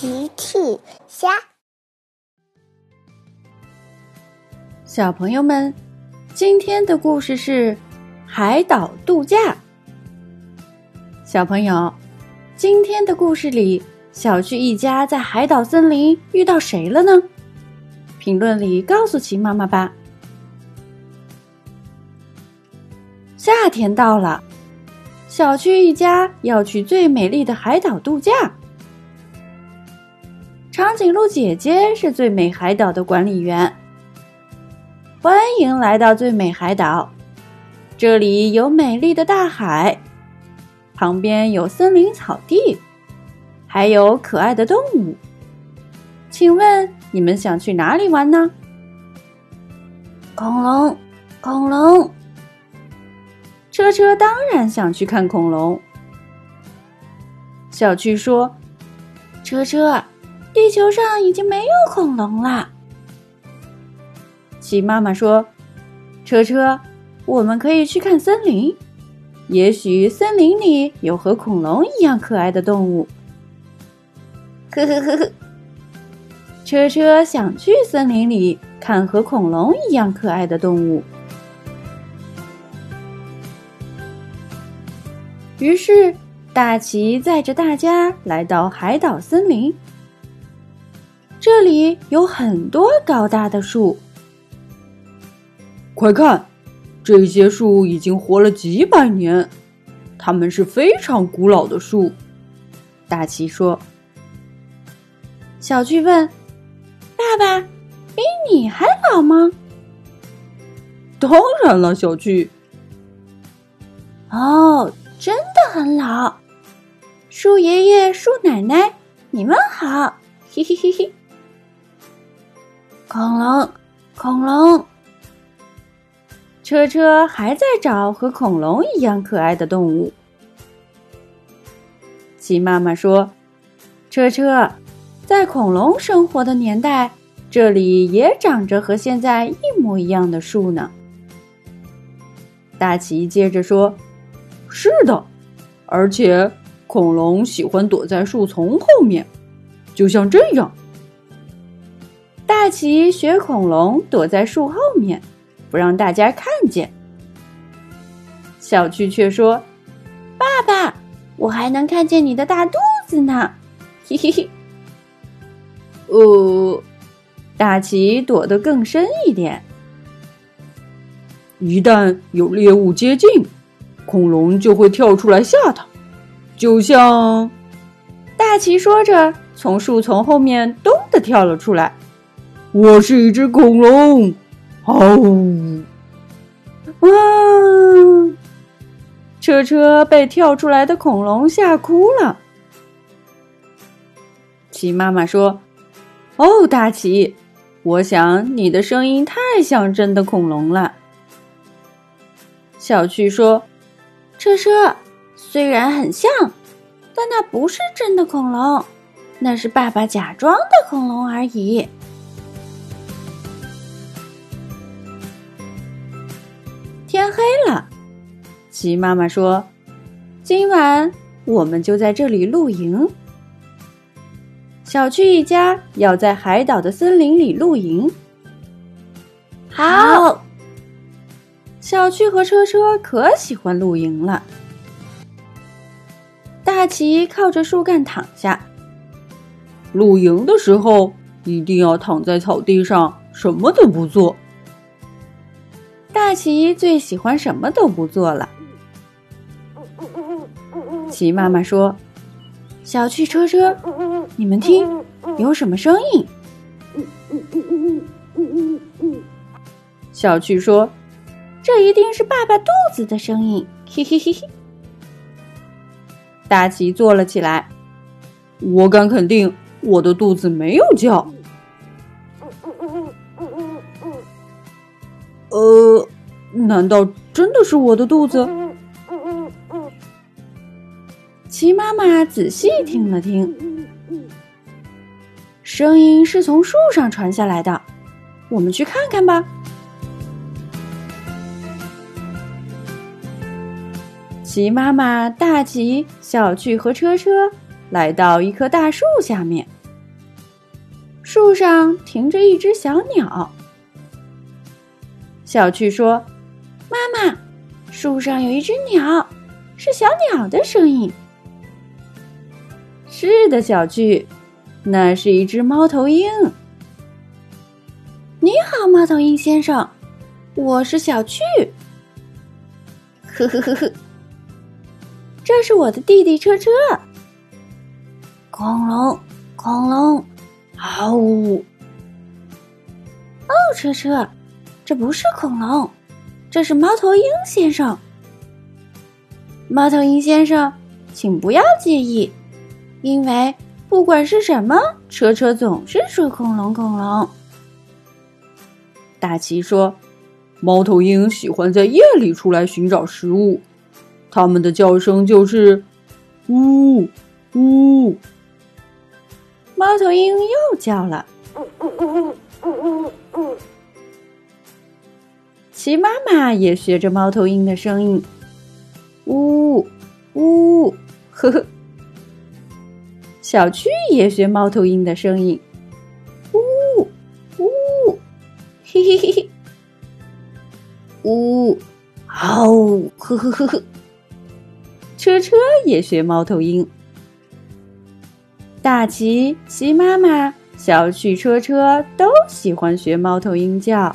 奇趣虾，小朋友们，今天的故事是海岛度假。小朋友，今天的故事里，小趣一家在海岛森林遇到谁了呢？评论里告诉奇妈妈吧。夏天到了，小趣一家要去最美丽的海岛度假。长颈鹿姐姐是最美海岛的管理员。欢迎来到最美海岛，这里有美丽的大海，旁边有森林草地，还有可爱的动物。请问你们想去哪里玩呢？恐龙，恐龙。车车当然想去看恐龙。小趣说：“车车。”地球上已经没有恐龙了。鸡妈妈说：“车车，我们可以去看森林，也许森林里有和恐龙一样可爱的动物。”呵呵呵呵，车车想去森林里看和恐龙一样可爱的动物。于是，大奇载着大家来到海岛森林。这里有很多高大的树，快看，这些树已经活了几百年，它们是非常古老的树。大奇说。小趣问：“爸爸，比你还老吗？”“当然了，小趣。”“哦，真的很老。”树爷爷、树奶奶，你们好！嘿嘿嘿嘿。恐龙，恐龙。车车还在找和恐龙一样可爱的动物。鸡妈妈说：“车车，在恐龙生活的年代，这里也长着和现在一模一样的树呢。”大奇接着说：“是的，而且恐龙喜欢躲在树丛后面，就像这样。”大奇学恐龙躲在树后面，不让大家看见。小趣却说：“爸爸，我还能看见你的大肚子呢！” 嘿嘿嘿。哦，大奇躲得更深一点。一旦有猎物接近，恐龙就会跳出来吓它，就像……大奇说着，从树丛后面“咚”的跳了出来。我是一只恐龙，哦！哇！车车被跳出来的恐龙吓哭了。奇妈妈说：“哦，大奇，我想你的声音太像真的恐龙了。”小趣说：“车车虽然很像，但那不是真的恐龙，那是爸爸假装的恐龙而已。”黑了，鸡妈妈说：“今晚我们就在这里露营。”小趣一家要在海岛的森林里露营。好，小趣和车车可喜欢露营了。大奇靠着树干躺下。露营的时候一定要躺在草地上，什么都不做。大奇最喜欢什么都不做了。奇妈妈说：“小趣车车，你们听，有什么声音？”小趣说：“这一定是爸爸肚子的声音。”嘿嘿嘿嘿。大奇坐了起来。我敢肯定，我的肚子没有叫。呃，难道真的是我的肚子？齐妈妈仔细听了听，声音是从树上传下来的。我们去看看吧。齐妈妈、大齐、小趣和车车来到一棵大树下面。树上停着一只小鸟。小趣说：“妈妈，树上有一只鸟，是小鸟的声音。”是的，小趣，那是一只猫头鹰。你好，猫头鹰先生，我是小趣。呵呵呵呵，这是我的弟弟车车。恐龙，恐龙，嗷呜！哦，车车。这不是恐龙，这是猫头鹰先生。猫头鹰先生，请不要介意，因为不管是什么，车车总是说恐龙恐龙。大奇说：“猫头鹰喜欢在夜里出来寻找食物，它们的叫声就是‘呜呜’。”猫头鹰又叫了。鸡妈妈也学着猫头鹰的声音，呜呜，呵呵。小区也学猫头鹰的声音，呜呜，嘿嘿嘿嘿，呜，嗷，呵呵呵呵。车车也学猫头鹰，大奇、鸡妈妈、小趣、车车都喜欢学猫头鹰叫。